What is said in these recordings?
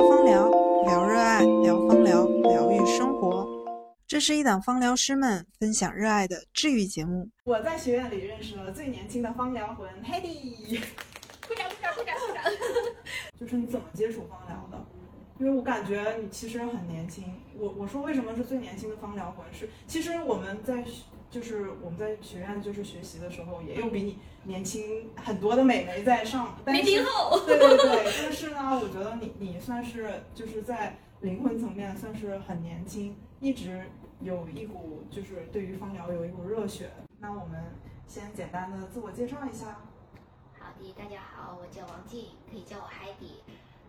聊芳疗，聊热爱，聊芳疗，疗愈生活。这是一档芳疗师们分享热爱的治愈节目。我在学院里认识了最年轻的芳疗魂 Hedy，鼓掌鼓掌鼓掌鼓掌。就是你怎么接触芳疗的？因为我感觉你其实很年轻。我我说为什么是最年轻的芳疗魂？是其实我们在就是我们在学院就是学习的时候，也有比你年轻很多的美眉在上。没听后。对对对，但是呢，我觉得你你算是就是在灵魂层面算是很年轻，一直有一股就是对于芳疗有一股热血。那我们先简单的自我介绍一下。好的，大家好，我叫王静，可以叫我海底。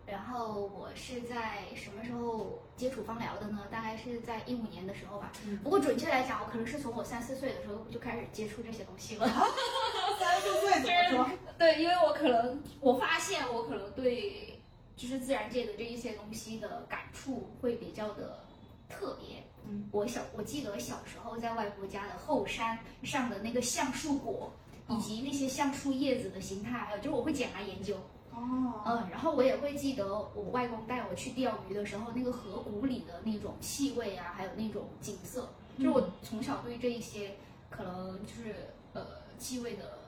然后我是在什么时候接触芳疗的呢？大概是在一五年的时候吧。不过准确来讲，我可能是从我三四岁的时候就开始接触这些东西了。三四岁怎么说？对，因为我可能我发现我可能对就是自然界的这一些东西的感触会比较的特别。嗯，我小我记得小时候在外婆家的后山上的那个橡树果，以及那些橡树叶子的形态，还有就是我会捡来研究。哦，嗯，然后我也会记得我外公带我去钓鱼的时候，那个河谷里的那种气味啊，还有那种景色，就是我从小对这一些可能就是呃气味的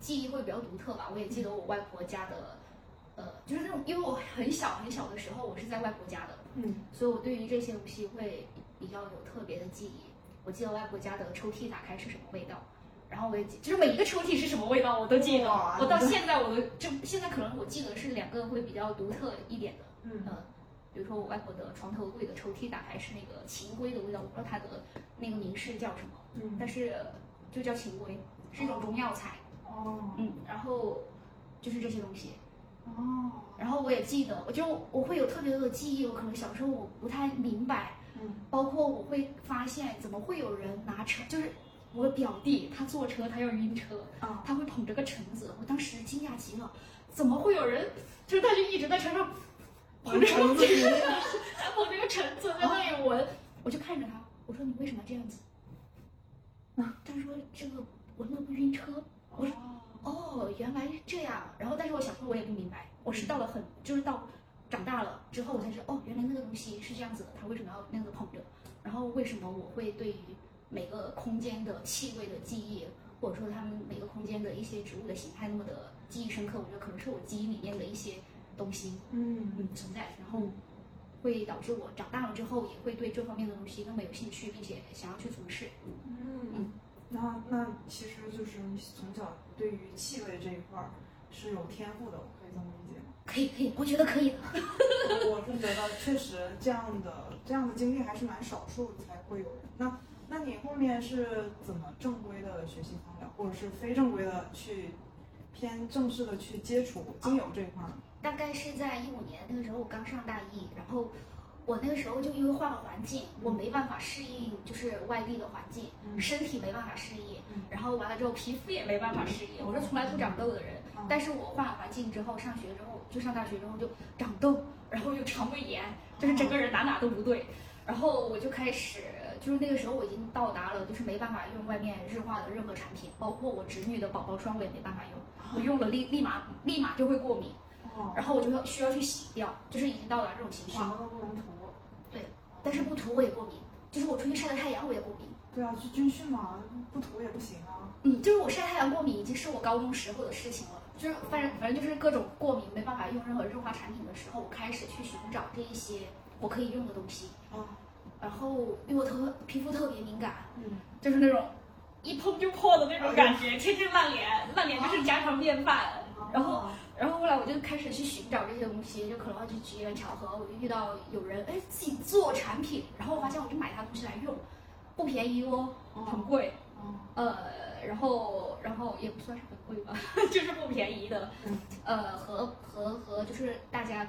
记忆会比较独特吧。我也记得我外婆家的，呃，就是那种，因为我很小很小的时候，我是在外婆家的，嗯，所以我对于这些东西会比较有特别的记忆。我记得外婆家的抽屉打开是什么味道。然后我也记，就是每一个抽屉是什么味道，我都记得。我到现在我都就现在可能我记得是两个会比较独特一点的，嗯，比如说我外婆的床头柜的抽屉打开是那个秦龟的味道，我不知道它的那个名是叫什么，嗯，但是就叫秦龟，是一种中药材。哦，嗯，然后就是这些东西。哦，然后我也记得，我就我会有特别多的记忆，我可能小时候我不太明白，嗯，包括我会发现怎么会有人拿车，就是。我表弟他坐车，他要晕车，啊，他会捧着个橙子，我当时惊讶极了，怎么会有人，就是他就一直在车上捧着橙子，他捧着个橙子在那里闻，我就看着他，我说你为什么这样子？啊，他说这个闻了不晕车，我说哦，原来这样，然后但是我小时候我也不明白，我是到了很就是到长大了之后我才知道，哦，原来那个东西是这样子的，他为什么要那样子捧着，然后为什么我会对于。每个空间的气味的记忆，或者说他们每个空间的一些植物的形态那么的记忆深刻，我觉得可能是我基因里面的一些东西，嗯嗯存在，然后会导致我长大了之后也会对这方面的东西那么有兴趣，并且想要去从事。嗯，那那其实就是你从小对于气味这一块儿是有天赋的，我可以这么理解吗？可以可以，我觉得可以的。我是觉得确实这样的这样的经历还是蛮少数才会有的。那那你后面是怎么正规的学习芳疗，或者是非正规的去偏正式的去接触精油这一块？大概是在一五年那个时候，我刚上大一，然后我那个时候就因为换了环境，我没办法适应就是外地的环境，身体没办法适应，然后完了之后皮肤也没办法适应。我是从来不长痘的人，但是我换了环境之后，上学之后就上大学之后就长痘，然后又肠胃炎，就是整个人哪哪都不对，然后我就开始。就是那个时候我已经到达了，就是没办法用外面日化的任何产品，包括我侄女的宝宝霜我也没办法用，我用了立立马立马就会过敏，然后我就要需要去洗掉，就是已经到达这种情况。什么都不能涂。对，但是不涂我也过敏，就是我出去晒个太阳我也过敏。对啊，去军训嘛，不涂也不行啊。嗯，就是我晒太阳过敏已经是我高中时候的事情了，就是反正反正就是各种过敏没办法用任何日化产品的时候，我开始去寻找这一些我可以用的东西。啊。然后因为我特皮肤特别敏感，嗯，就是那种一碰就破的那种感觉，天天烂脸，烂脸就是家常便饭。然后，然后后来我就开始去寻找这些东西，就可能就机缘巧合，我就遇到有人哎自己做产品，然后我发现我就买他东西来用，不便宜哦，很贵，呃，然后然后也不算是很贵吧，就是不便宜的，呃，和和和就是大家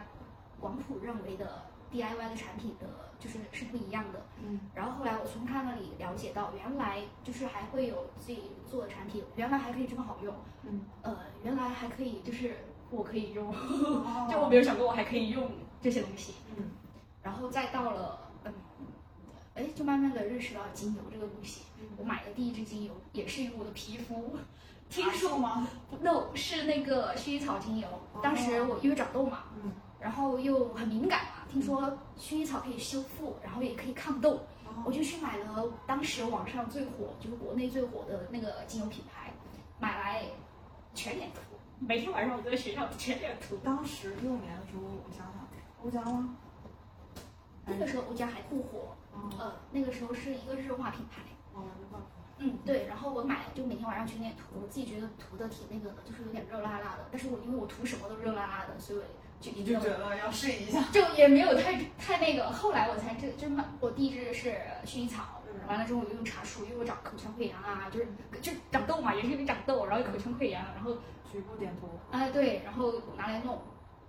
广谱认为的 DIY 的产品的。就是是不一样的，嗯，然后后来我从他那里了解到，原来就是还会有自己做的产品，原来还可以这么好用，嗯，呃，原来还可以就是我可以用，就我没有想过我还可以用这些东西，嗯，然后再到了，嗯，哎，就慢慢的认识到精油这个东西，我买的第一支精油也是因为我的皮肤，听说吗？No，是那个薰衣草精油，当时我因为长痘嘛，嗯。然后又很敏感嘛，听说薰衣草可以修复，然后也可以抗痘，我就去买了当时网上最火，就是国内最火的那个精油品牌，买来全脸涂，每天晚上我都在学校全脸涂。当时六年的时候，我想想，欧家吗？那个时候欧家还不火，哦呃，那个时候是一个日化品牌。哦，日化嗯，对，然后我买就每天晚上全脸涂，我自己觉得涂的挺那个的，就是有点热辣辣的。但是我因为我涂什么都热辣辣的，所以我就一你定就觉得要试一下。就也没有太太那个。后来我才知，就买我第一支是薰衣草，嗯完了之后我就用茶树，因为我长口腔溃疡啊，就是就长痘嘛，也是因为长痘，然后口腔溃疡，然后局部点涂，哎对，然后拿来弄，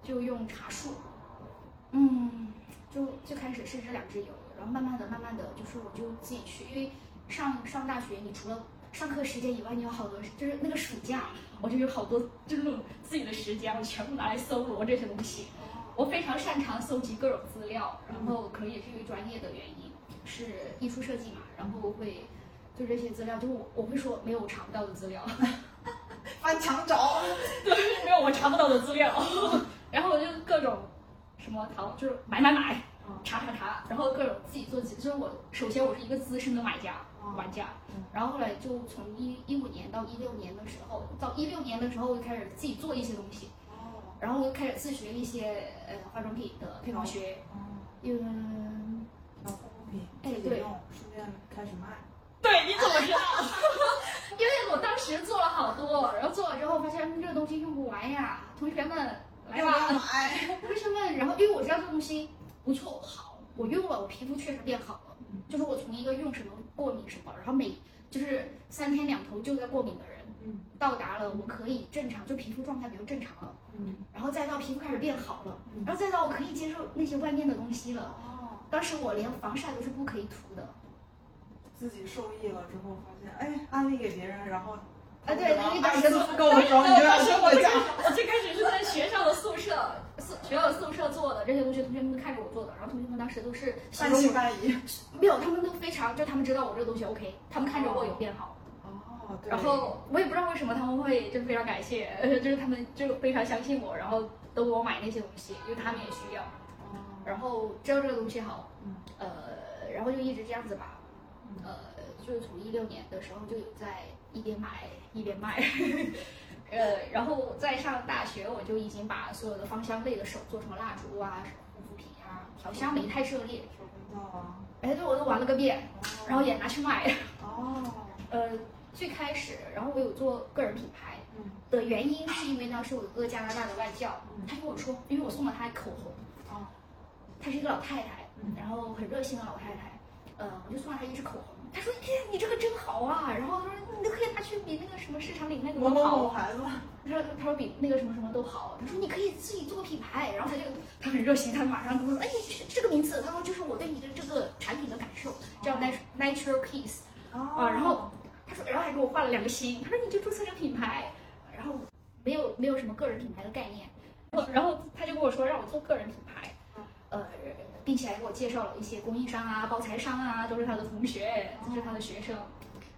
就用茶树，嗯，就最开始是这两支油，然后慢慢的慢慢的就是我就自己去，因为上上大学你除了上课时间以外，你有好多就是那个暑假，我就有好多就是那种自己的时间，我全部拿来搜罗这些东西。我非常擅长搜集各种资料，然后可能也是因为专业的原因，是艺术设计嘛，然后会就这些资料，就我我会说没有我查不到的资料，翻墙找。对没有我查不到的资料，然后我就各种什么淘，就是买买买，查查查，然后各种自己做自己。就是我首先我是一个资深的买家哦玩家，然后后来就从一一五年到一六年的时候，到一六年的时候我就开始自己做一些东西，哦然后就开始自学一些呃化妆品的配方学，哦，嗯，护肤品哎对顺便开始卖。对，你怎么知道？因为我当时做了好多，然后做了之后发现嗯这个东西用不完呀，同学们来吧，买？同学们，然后因为我知道这个东西不错好，我用了，我皮肤确实变好了，就是我从一个用什么过敏什么，然后每就是三天两头就在过敏的人，嗯到达了我可以正常，就皮肤状态比较正常了，嗯。然后再到皮肤开始变好了嗯，然后再到我可以接受那些外面的东西了。哦，当时我连防晒都是不可以涂的，自己受益了之后，发现哎，安利给别人，然后啊对然后那个安利不够的时候，你就要去我家。我最开始是在学校的宿舍，宿学校的宿舍做的这些东西，同学们都看着我做的，然后同学们当时都是半信，半疑。没有，他们都非常，就他们知道我这个东西 OK，他们看着我有变好，哦，对。然后我也不知道为什么他们会就非常感谢，就是他们就非常相信我，然后都给我买那些东西，因为他们也需要，哦，然后知道这个东西好嗯，呃，然后就一直这样子吧，呃，就是从一六年的时候就有在一边买一边卖，呃，然后在上大学我就已经把所有的芳香类的手做成蜡烛啊、护肤品啊、调香没太涉猎，手工皂啊。哎，对我都玩了个遍，然后也拿去卖。哦，呃，最开始，然后我有做个人品牌嗯的原因是因为呢，是我哥加拿大的外教，嗯。他跟我说，因为我送了他口红，哦，她是一个老太太嗯，然后很热心的老太太，呃，我就送了他一支口红，她说，哎，你这个真好啊，然后他说你都可以拿去比那个什么市场里那个某某都好某，孩子。他说他说比那个什么什么都好，他说你可以自己做个品牌，然后他就他很热心，他马上跟我说，哎，这个名字，他说就是我对你的这个产品的感受，叫 nat natural kiss 哦。啊，然后他说，然后还给我画了两个心，他说你就注册这个品牌，然后没有没有什么个人品牌的概念，然后他就跟我说让我做个人品牌，呃，并且还给我介绍了一些供应商啊、包材商啊，都是他的同学，都是他的学生，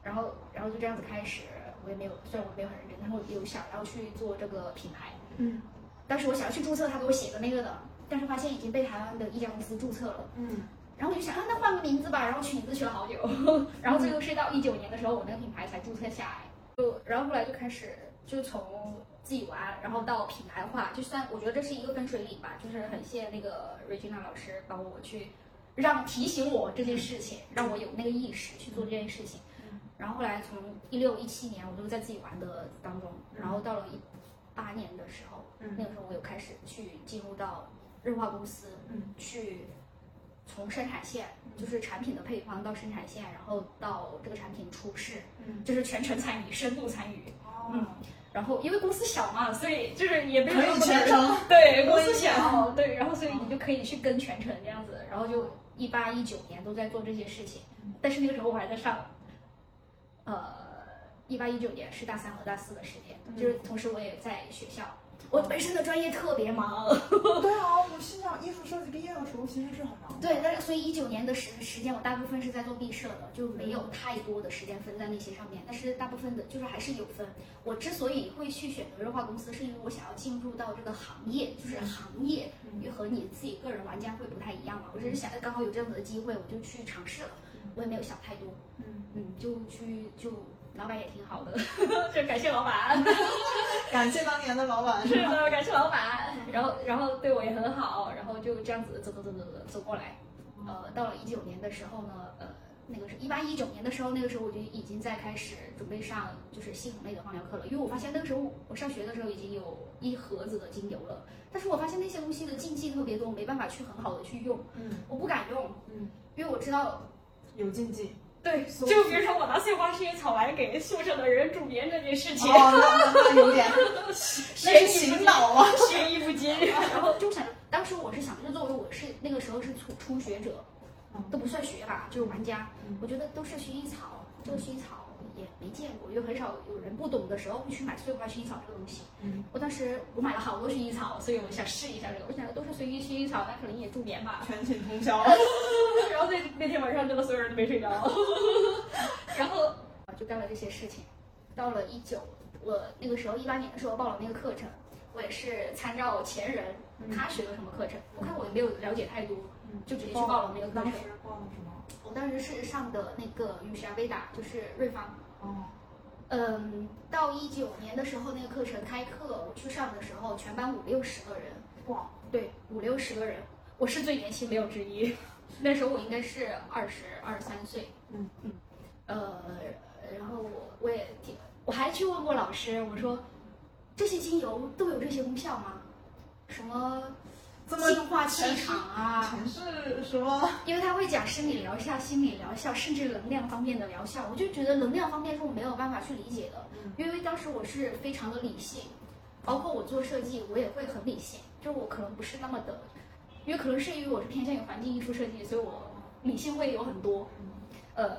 然后然后就这样子开始，我也没有，虽然我没有很认真，但是我有想要去做这个品牌。嗯当时我想要去注册他给我写的那个的，但是发现已经被台湾的一家公司注册了。嗯然后我就想，啊，那换个名字吧。然后取名字取了好久，然后最后是到一九年的时候，我那个品牌才注册下来。就然后后来就开始就从自己玩，然后到品牌化，就算我觉得这是一个分水岭吧，就是很谢那个 Regina 老师帮我去让提醒我这件事情，让我有那个意识去做这件事情。然后后来从一六一七年我都在自己玩的当中，然后到了一八年的时候，嗯。那个时候我有开始去进入到日化公司，嗯。去从生产线，就是产品的配方到生产线，然后到这个产品出市，嗯。就是全程参与，深度参与。哦，然后因为公司小嘛，所以就是也没有全程对公司小，对，然后所以你就可以去跟全程这样子，然后就一八一九年都在做这些事情，但是那个时候我还在上，呃，一八一九年是大三和大四的时间，就是同时我也在学校，我本身的专业特别忙，对啊，我心想艺术设计毕业的时候其实是很忙。对，但是所以一九年的时时间，我大部分是在做毕设的，就没有太多的时间分在那些上面。但是大部分的就是还是有分。我之所以会去选择热化公司，是因为我想要进入到这个行业，就是行业也和你自己个人玩家会不太一样嘛。我只是想刚好有这样子的机会，我就去尝试了，我也没有想太多，嗯嗯，就去就老板也挺好的，就感谢老板。感谢当年的老板。是的，感谢老板，然后然后对我也很好，然后就这样子走走走走走走过来，呃，到了一九年的时候呢，呃，那个是一八一九年的时候，那个时候我就已经在开始准备上就是系统类的放疗课了，因为我发现那个时候我上学的时候已经有一盒子的精油了，但是我发现那些东西的禁忌特别多，没办法去很好的去用，嗯我不敢用，嗯，因为我知道。有禁忌。对，就比如说我拿碎花薰衣草来给宿舍的人助眠这件事情，哦，那那有点，那是洗脑啊。学艺不精。然后就想，当时我是想，就作为我是那个时候是初初学者，都不算学吧，就是玩家。我觉得都是薰衣草，这个薰衣草也没见过，又很少有人不懂的时候会去买碎花薰衣草这个东西。嗯，我当时我买了好多薰衣草，所以我想试一下这个。我想都是随意薰衣草，那可能也助眠吧。全寝通宵。然后那那天晚上真的所有人都没睡着，然后就干了这些事情。到了一九，我那个时候一八年的时候报了那个课程，我也是参照前人他学的什么课程，我看我也没有了解太多，就直接去报了那个课程当时。是上的那个雨霞维达，就是瑞芳。哦，嗯，到一九年的时候，那个课程开课，我去上的时候，全班五六十个人，哇，对，五六十个人，我是最年轻没有之一。那时候我应该是二十二三岁，嗯嗯，呃，然后我我也挺，我还去问过老师，我说这些精油都有这些功效吗？什么这么净化气场啊？城市什么？因为他会讲生理疗效、心理疗效，甚至能量方面的疗效，我就觉得能量方面是我没有办法去理解的，因为当时我是非常的理性，包括我做设计，我也会很理性，就我可能不是那么的，因为可能是因为我是偏向于环境艺术设计，所以我理性会有很多，呃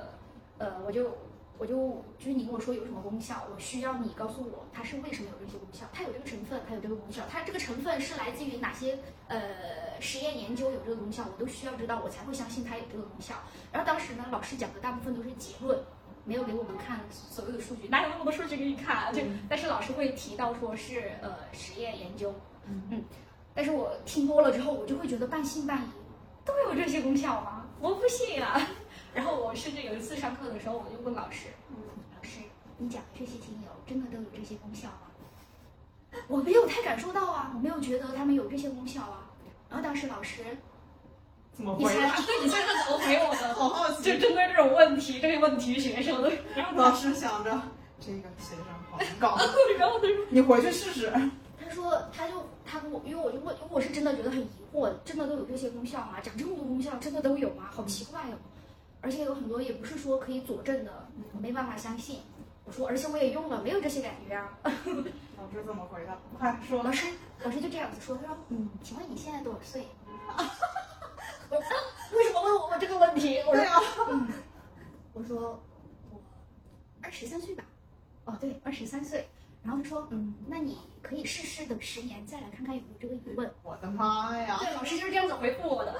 呃，我就我就就是你跟我说有什么功效，我需要你告诉我它是为什么有这些功效，它有这个成分，它有这个功效，它这个成分是来自于哪些呃实验研究有这个功效，我都需要知道，我才会相信它有这个功效。然后当时呢，老师讲的大部分都是结论。没有给我们看所有的数据，哪有那么多数据给你看啊？就、但是老师会提到说是呃实验研究，嗯，但是我听多了之后，我就会觉得半信半疑，都有这些功效吗？我不信啊。然后我甚至有一次上课的时候，我就问老师，老师，你讲的这些精油真的都有这些功效吗？我没有太感受到啊，我没有觉得他们有这些功效啊。然后当时老师，怎么回答？你猜他怎么回我的？好好奇就针对这种问题，这些问题学生的，然后老师想着这个学生好难搞，然后他说。你回去试试。他说，他就他跟我，因为我就问，因为我是真的觉得很疑惑，真的都有这些功效吗？讲这么多功效，真的都有吗？好奇怪哦！而且有很多也不是说可以佐证的，我没办法相信。我说，而且我也用了，没有这些感觉啊。老师怎么回的？快说老。师，老师就这样子说，他说，嗯，请问你现在多少岁？我为什么问我我这个问题？我说，对啊，嗯，我说我二十三岁吧。哦，对，二十三岁。然后他说，嗯，那你可以试试等十年再来看看有没有这个疑问。我的妈呀！对，老师就是这样子回复我的。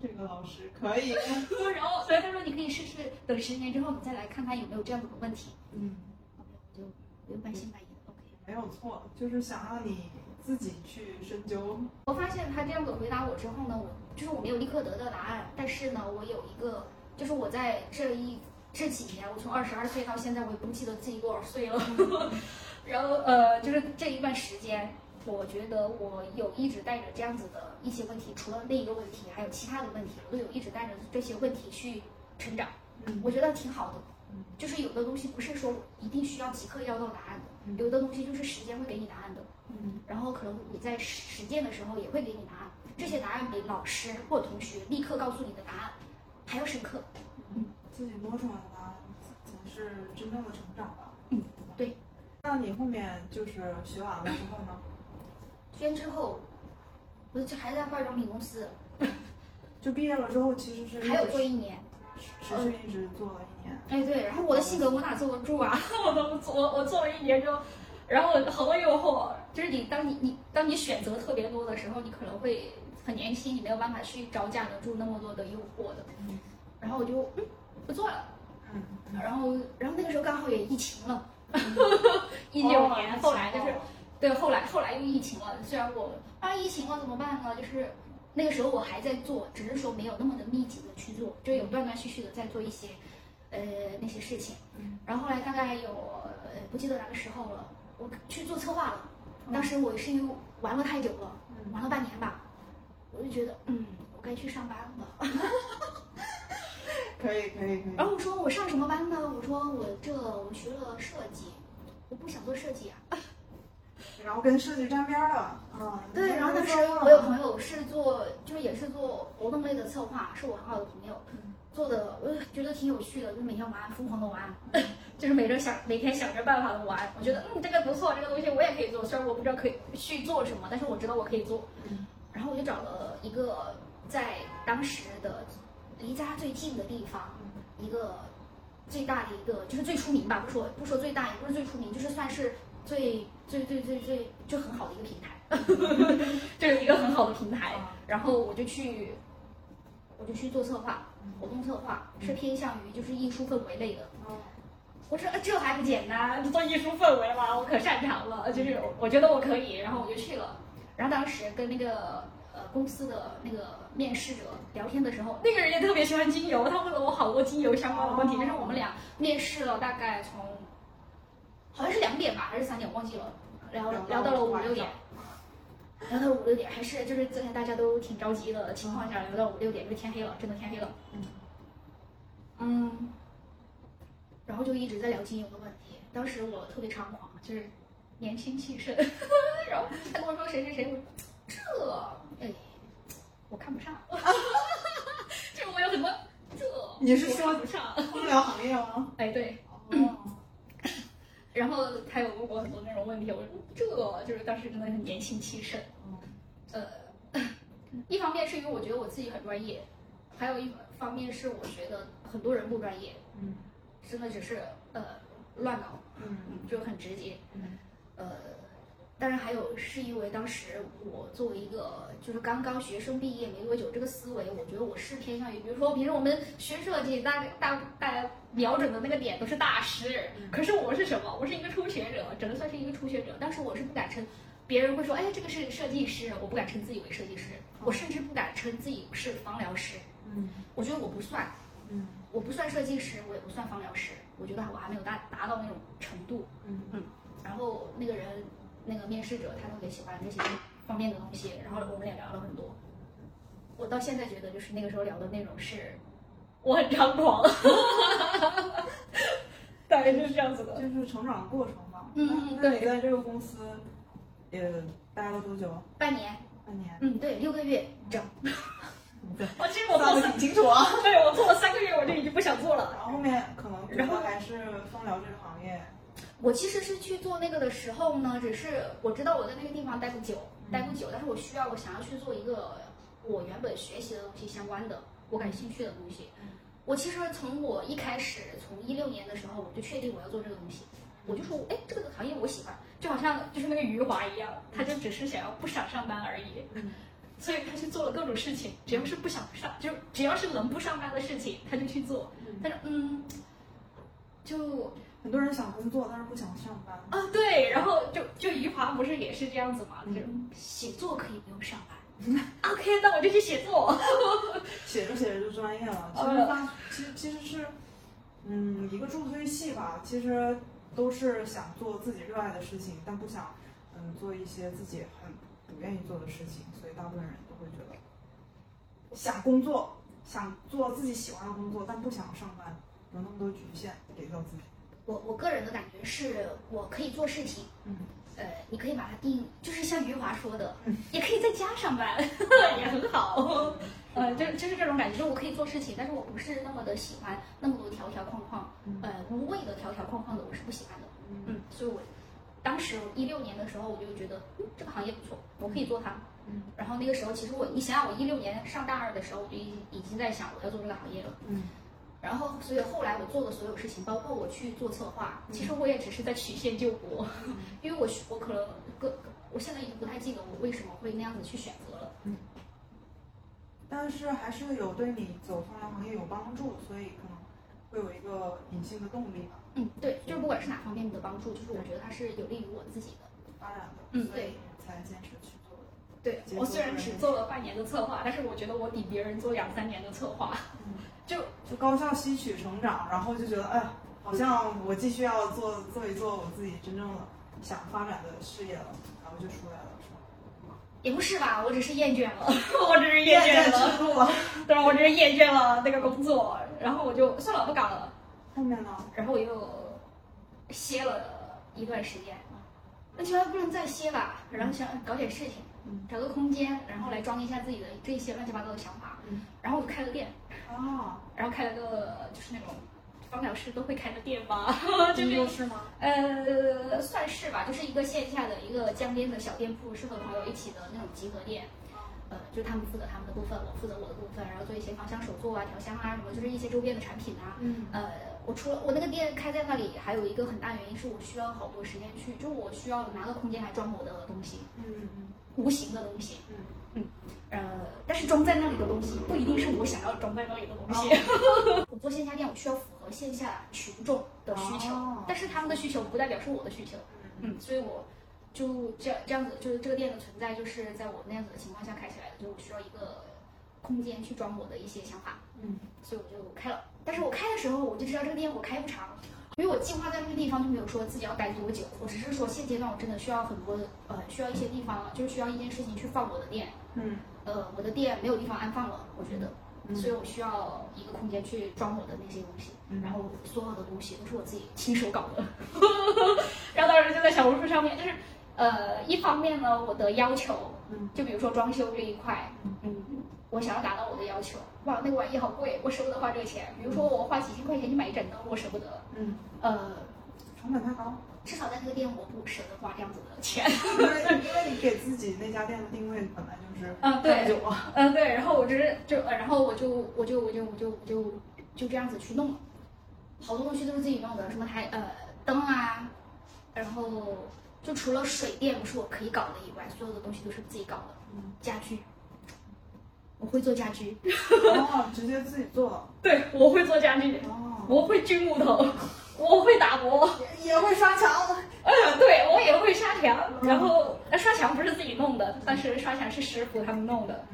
这个老师可以。然后，所以他说你可以试试，等十年之后你再来看看有没有这样子的问题。嗯，我就我就半信半疑的 OK。没有错，就是想让你自己去深究。我发现他这样子回答我之后呢，我就是我没有立刻得到答案，但是呢，我有一个，就是我在这一这几年，我从二十二岁到现在，我也不记得自己多少岁了。然后呃，就是这一段时间，我觉得我有一直带着这样子的一些问题，除了那一个问题，还有其他的问题，我都有一直带着这些问题去成长。嗯我觉得挺好的嗯。就是有的东西不是说一定需要即刻要到答案的，有的东西就是时间会给你答案的。嗯然后可能你在实践的时候也会给你答案，这些答案比老师或同学立刻告诉你的答案还要深刻。自己摸出来的答案才是真正的成长吧。嗯，对。那你后面就是学完了之后呢？学完之后，我就还在化妆品公司，就毕业了之后，其实是还有做一年。持续一直做了一年。哎，对，然后我的性格我哪坐得住啊？我都我我做了一年之后，然后好多诱惑，就是你当你你当你选择特别多的时候，你可能会很年轻，你没有办法去招架得住那么多的诱惑的。然后我就嗯不做了，嗯，然后然后那个时候刚好也疫情了，一九哦年，后来就是对，后来后来又疫情了。虽然我啊疫情了怎么办呢？就是那个时候我还在做，只是说没有那么的密集的去做，就有断断续续的在做一些呃那些事情。然后后来大概有呃不记得哪个时候了，我去做策划了。当时我是因为玩了太久了，玩了半年吧，我就觉得嗯，我该去上班了。可以可以可以。然后我说我上什么班呢？我说我这我学了设计，我不想做设计啊。然后跟设计沾边儿的啊。对，然后当时我有朋友是做，就是也是做活动类的策划，是我很好的朋友，做的我觉得挺有趣的，就是每天玩，疯狂的玩，就是每天想每天想着办法的玩。我觉得嗯这个不错，这个东西我也可以做，虽然我不知道可以去做什么，但是我知道我可以做。然后我就找了一个在当时的离家最近的地方，一个最大的一个就是最出名吧，不说不说最大，也不是最出名，就是算是最最最最最就很好的一个平台，就是一个很好的平台。然后我就去，我就去做策划，活动策划是偏向于就是艺术氛围类的。我说呃这还不简单，做艺术氛围嘛，我可擅长了，就是我觉得我可以，然后我就去了。然后当时跟那个呃公司的那个面试者聊天的时候，那个人也特别喜欢精油，他问了我好多精油相关的问题，就是我们俩面试了大概从好像是两点吧，还是三点，我忘记了，聊聊到了五六点。聊到五六点，还是就是在大家都挺着急的情况下，聊到五六点，因为天黑了，真的天黑了。嗯，嗯然后就一直在聊精油的问题。当时我特别猖狂，就是年轻气盛，然后他跟我说谁谁谁，我这哎，我看不上，就是我有很多这，你是说不上？医疗行业吗？哎，对。哦，然后他有问过很多那种问题，我说这就是当时真的很年轻气盛。呃，一方面是因为我觉得我自己很专业，还有一方面是我觉得很多人不专业，嗯，真的只是呃乱搞，嗯就很直接。嗯呃，当然还有是因为当时我作为一个就是刚刚学生毕业没多久，这个思维我觉得我是偏向于，比如说平时我们学设计，大大大家瞄准的那个点都是大师，可是我是什么？我是一个初学者，只能算是一个初学者。当时我是不敢称，别人会说，哎，这个是设计师，我不敢称自己为设计师，我甚至不敢称自己是芳疗师，嗯我觉得我不算，嗯我不算设计师，我也不算芳疗师，我觉得我还没有达达到那种程度。嗯然后那个人，那个面试者，他特别喜欢这些方面的东西，然后我们俩聊了很多。我到现在觉得，就是那个时候聊的内容是，我很猖狂，大概就是这样子的。就是成长的过程吧。嗯那你在这个公司也待了多久？半年，半年。嗯，对，六个月整。对，我其实我做的挺清楚啊。对我做了三个月，我就已经不想做了。然后后面可能觉然后得还是风疗这个行业，我其实是去做那个的时候呢，只是我知道我在那个地方待不久，待不久，但是我需要我想要去做一个我原本学习的东西相关的，我感兴趣的东西。我其实从我一开始，从一六年的时候，我就确定我要做这个东西，我就说，哎，这个行业我喜欢，就好像 就是那个余华一样，他就只是想要不想上班而已。嗯。所以他去做了各种事情，只要是不想上，就只要是能不上班的事情，他就去做。但是，嗯，就很多人想工作，但是不想上班。啊，对，然后就就余华不是也是这样子嘛，就是写作可以不用上班。OK，那我就去写作。写着写着就专业了。其实大，其实其实是，嗯，一个助推器吧。其实都是想做自己热爱的事情，但不想，嗯，做一些自己很不愿意做的事情。所以大部分人都会觉得，想工作，想做自己喜欢的工作，但不想上班，有那么多局限给到自己。我我个人的感觉是，我可以做事情，嗯，呃，你可以把它定，就是像余华说的，也可以在家上班，也很好。呃，就就是这种感觉，就我可以做事情，但是我不是那么的喜欢那么多条条框框，呃，无谓的条条框框的，我是不喜欢的。嗯，所以我当时一六年的时候，我就觉得、嗯、这个行业不错，我可以做它。嗯，然后那个时候，其实我你想想，我一六年上大二的时候，我就已已经在想我要做这个行业了。嗯，然后所以后来我做的所有事情，包括我去做策划，其实我也只是在曲线救国，因为我我可能个我现在已经不太记得我为什么会那样子去选择了。但是还是有对你走芳疗行业有帮助，所以可能会有一个隐性的动力吧，嗯，对，就是不管是哪方面的帮助，就是我觉得它是有利于我自己的。发展的，嗯对才坚持去做的。对我虽然只做了半年的策划，但是我觉得我比别人做两三年的策划。嗯 就就高效吸取成长，然后就觉得，哎呀，好像我继续要做做一做我自己真正的想发展的事业了，然后就出来了，是吧？也不是吧，我只是厌倦了，我只是 厌倦了，吃住了。对，我只是厌倦了那个工作，然后我就算了，不搞了，后面呢？然后我又歇了一段时间，那觉得不能再歇吧，然后想搞点事情，嗯。找个空间，然后来装一下自己的这些乱七八糟的想法，嗯。然后我就开了店，啊，然后开了个就是那种芳疗师都会开的店吗，就是工作室吗？呃，算是吧，就是一个线下的一个江边的小店铺，是和朋友一起的那种集合店。呃，就他们负责他们的部分，我负责我的部分，然后做一些芳香手作啊、调香啊什么，就是一些周边的产品啊。嗯呃，我除了我那个店开在那里，还有一个很大原因是我需要好多时间去，就我需要拿个空间来装我的东西，嗯嗯无形的东西。嗯呃，但是装在那里的东西不一定是我想要装在那里的东西。我做线下店，我需要符合线下群众的需求，哦但是他们的需求不代表是我的需求。嗯嗯，所以我就这这样子，就是这个店的存在，就是在我那样子的情况下开起来的，就是我需要一个空间去装我的一些想法，嗯所以我就开了。但是我开的时候，我就知道这个店我开不长，因为我计划在那个地方就没有说自己要待多久，我只是说现阶段我真的需要很多呃需要一些地方，就是需要一件事情去放我的店，嗯呃我的店没有地方安放了，我觉得。嗯所以我需要一个空间去装我的那些东西，嗯然后所有的东西都是我自己亲手搞的。然后当时就在小红书上面，就是呃，一方面呢，我的要求，嗯，就比如说装修这一块，嗯，我想要达到我的要求，哇，那个玩意好贵，我舍不得花这个钱。比如说我花几千块钱去买一枕头，我舍不得，嗯，呃，成本太高，至少在那个店我不舍得花这样子的钱。因为因为你给自己那家店的定位本来就是嗯对干酒啊，嗯，对，然后我就是就，呃然后我就我就我就我就我就就这样子去弄了，好多东西都是自己弄的，什么台呃灯啊，然后就除了水电不是我可以搞的以外，所有的东西都是自己搞的，嗯家具，我会做家居，哦，直接自己做，对，我会做家具，哦，我会锯木头，我会打磨，也会刷墙，嗯，对我也会刷墙，然后那刷墙不是自己弄的，但是刷墙是师傅他们弄的。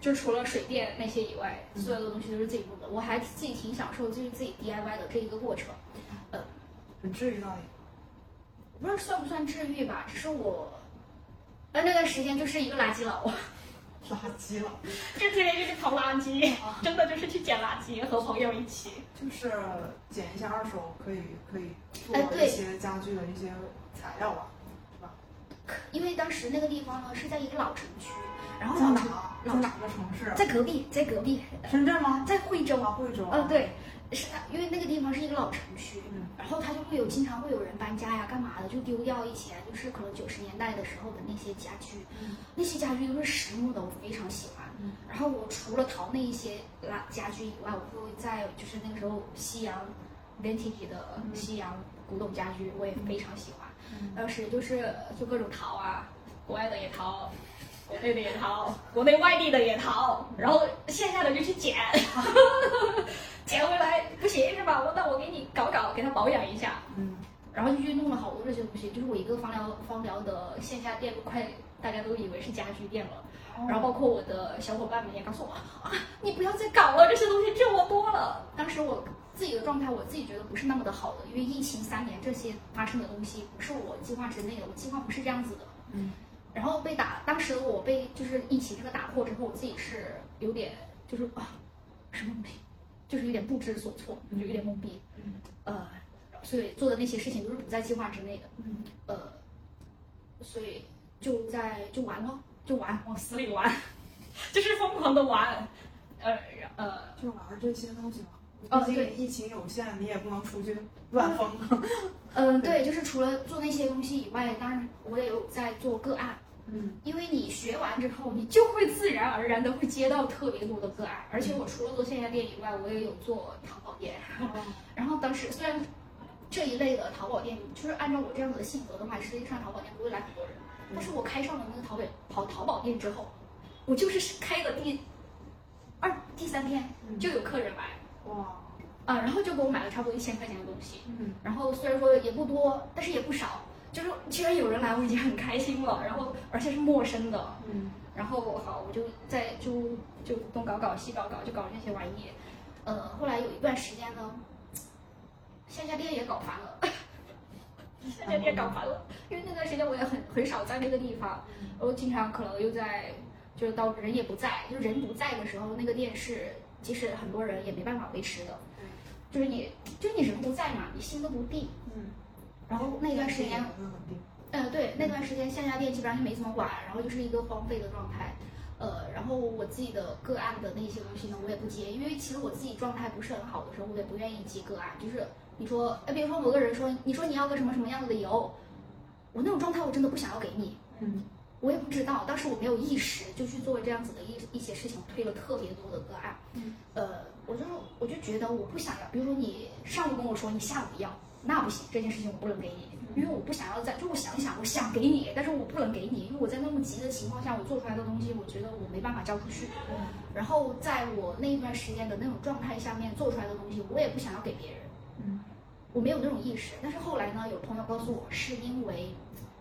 就除了水电那些以外，所有的东西都是自己弄的。我还自己挺享受就是自己 DIY 的这一个过程，很治愈到你。不知道算不算治愈吧，只是我，呃那段时间就是一个垃圾佬，垃圾了，就天天就是淘垃圾，真的就是去捡垃圾，和朋友一起。就是捡一下二手可以可以做哎对一些家具的一些材料吧，是吧？因为当时那个地方呢是在一个老城区，然后在哪老城？在哪个城市？在隔壁，在隔壁，深圳吗？在惠州。啊，惠州。嗯，。对，是它，因为那个地方是一个老城区，嗯。然后他就会有经常会有人搬家呀，干嘛的，就丢掉以前就是可能九十年代的时候的那些家具，嗯。那些家具都是实木的，我非常喜欢。嗯。然后我除了淘那一些拉家具以外，我会在就是那个时候西洋 vintage 的嗯。西洋古董家具，我也非常喜欢。嗯。当时就是就各种淘啊，国外的也淘，国内的也淘，国内外地的也淘，然后线下的就去捡，捡回来不行是吧？我那我给你搞搞，给它保养一下，嗯然后就去弄了好多这些东西。就是我一个芳疗芳疗的线下店，快大家都以为是家居店了。哦然后包括我的小伙伴们也告诉我啊，你不要再搞了，这些东西这么多了。当时我自己的状态，我自己觉得不是那么的好的，因为疫情三年这些发生的东西不是我计划之内的，我计划不是这样子的。嗯然后被打，当时我被就是疫情这个打破之后，我自己是有点就是啊，什么东西，就是有点不知所措，就有点懵逼。嗯呃，所以做的那些事情都是不在计划之内的。嗯呃，所以就在就玩了，就玩，往死里玩，就是疯狂的玩。呃呃，就玩这些东西嘛。哦毕竟对疫情有限，你也不能出去乱疯。嗯、对，就是除了做那些东西以外，当然我也有在做个案。嗯。因为你学完之后，你就会自然而然的会接到特别多的个案，而且我除了做线下店以外，我也有做淘宝店。哦。然后当时虽然这一类的淘宝店，就是按照我这样子的性格的话，实际上淘宝店不会来很多人，但是我开上了那个淘宝淘淘宝店之后，我就是开了第二第三天就有客人来，哇，啊，然后就给我买了差不多一千块钱的东西。嗯，然后虽然说也不多，但是也不少，就是既然有人来，我已经很开心了。然后而且是陌生的，嗯，然后好，我就在就就东搞搞西搞搞，就搞那些玩意。呃，后来有一段时间呢，线下店也搞烦了，线下店搞烦了，因为那段时间我也很很少在那个地方，我经常可能又在，就是到人也不在，就人不在的时候，那个店是即使很多人也没办法维持的，就是你就是你人不在嘛，你心都不定。嗯，然后那段时间也不是很定。呃，对，那段时间线下店基本上就没怎么管，然后就是一个荒废的状态。呃，然后我自己的个案的那些东西呢，我也不接，因为其实我自己状态不是很好的时候，我也不愿意接个案。就是你说，哎，比如说某个人说，你说你要个什么什么样子的油，我那种状态我真的不想要给你，嗯我也不知道，当时我没有意识就去做这样子的一一些事情，推了特别多的个案。嗯，呃，我就我就觉得我不想要，比如说你上午跟我说你下午要，那不行，这件事情我不能给你，因为我不想要在，就我想一想，我想给你，但是我不能给你，因为我在那么急的情况下，我做出来的东西，我觉得我没办法交出去。然后在我那一段时间的那种状态下面做出来的东西，我也不想要给别人，嗯我没有那种意识。但是后来呢，有朋友告诉我，是因为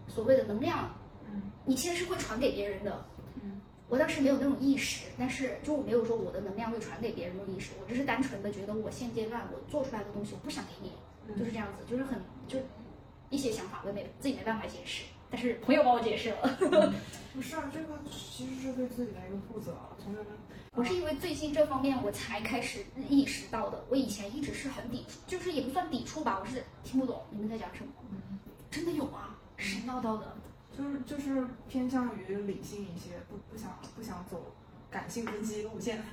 所谓的能量，嗯你其实是会传给别人的。嗯我当时没有那种意识，但是就我没有说我的能量会传给别人的意识，我只是单纯的觉得我现阶段我做出来的东西我不想给你，嗯就是这样子，就是很就一些想法我也没自己没办法解释，但是朋友帮我解释了。不是啊，这个其实是对自己的一个负责。从人我是因为最近这方面我才开始意识到的，我以前一直是很抵触，就是也不算抵触吧，我是听不懂你们在讲什么。真的有啊，神叨叨的。就是就是偏向于理性一些，不不想不想走感性分析路线。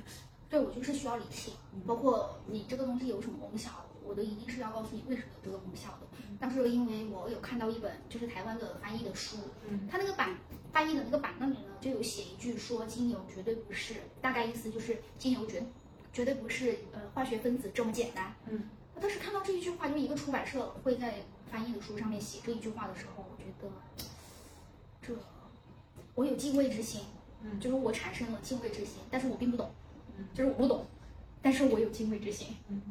对我就是需要理性，包括你这个东西有什么功效，我都一定是要告诉你为什么有这个功效的。当时因为我有看到一本就是台湾的翻译的书，嗯它那个版翻译的那个版那里呢就有写一句说精油绝对不是，大概意思就是精油绝绝对不是呃化学分子这么简单。嗯，我当时看到这一句话，就一个出版社会在翻译的书上面写这一句话的时候，我觉得这我有敬畏之心，嗯就是我产生了敬畏之心，但是我并不懂，嗯就是我不懂，但是我有敬畏之心，嗯，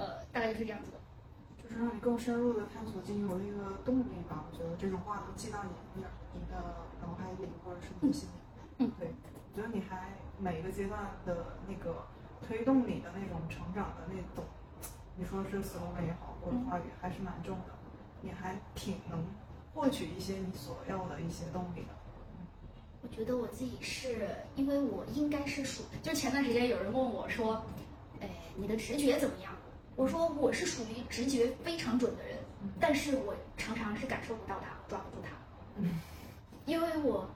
呃，大概就是这样子的。就是让你更深入的探索精油的一个动力吧。我觉得这种话能记到你你你的脑海里或者是你的心里。嗯对，我觉得你还每个阶段的那个推动你的那种成长的那种，你说是 slogan 也好，或者话语还是蛮重的，你还挺能获取一些你所要的一些动力的。我觉得我自己是因为我应该是属，就前段时间有人问我说，哎，你的直觉怎么样？我说我是属于直觉非常准的人，但是我常常是感受不到它，抓不住它。嗯，因为我，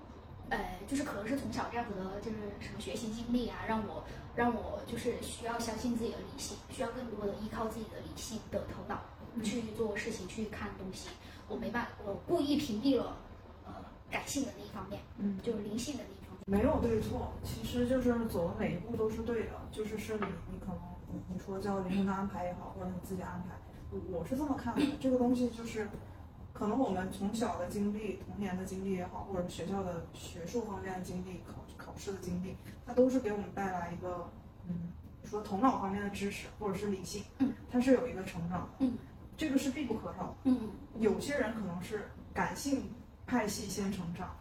呃，就是可能是从小这样子的，就是什么学习经历啊，让我让我就是需要相信自己的理性，需要更多的依靠自己的理性的头脑去做事情，去看东西。我没办，我故意屏蔽了呃感性的那一方面，嗯就是灵性的那一方面。没有对错，其实就是走的每一步都是对的，就是是你你可能你你说叫灵魂的安排也好，或者你自己安排，我我是这么看的。这个东西就是，可能我们从小的经历、童年的经历也好，或者学校的学术方面的经历、考考试的经历，它都是给我们带来一个嗯，说头脑方面的知识或者是理性，嗯，它是有一个成长的，嗯，这个是必不可少的。嗯有些人可能是感性派系先成长，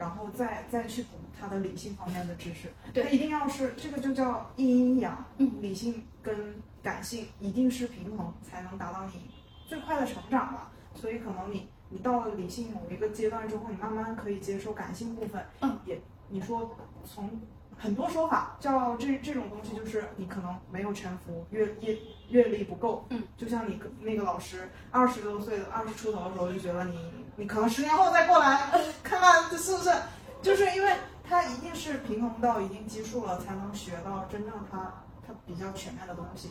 然后再再去补他的理性方面的知识。对他一定要是这个就叫阴阴阳，嗯理性跟感性一定是平衡，才能达到你最快的成长吧。所以可能你你到了理性某一个阶段之后，你慢慢可以接受感性部分，嗯，也你说从。很多说法叫这这种东西，就是你可能没有沉浮，阅阅阅历不够，嗯，就像你那个老师二十多岁的二十出头的时候，就觉得你你可能十年后再过来看看这是不是，就是因为他一定是平衡到一定基数了，才能学到真正他他比较全面的东西，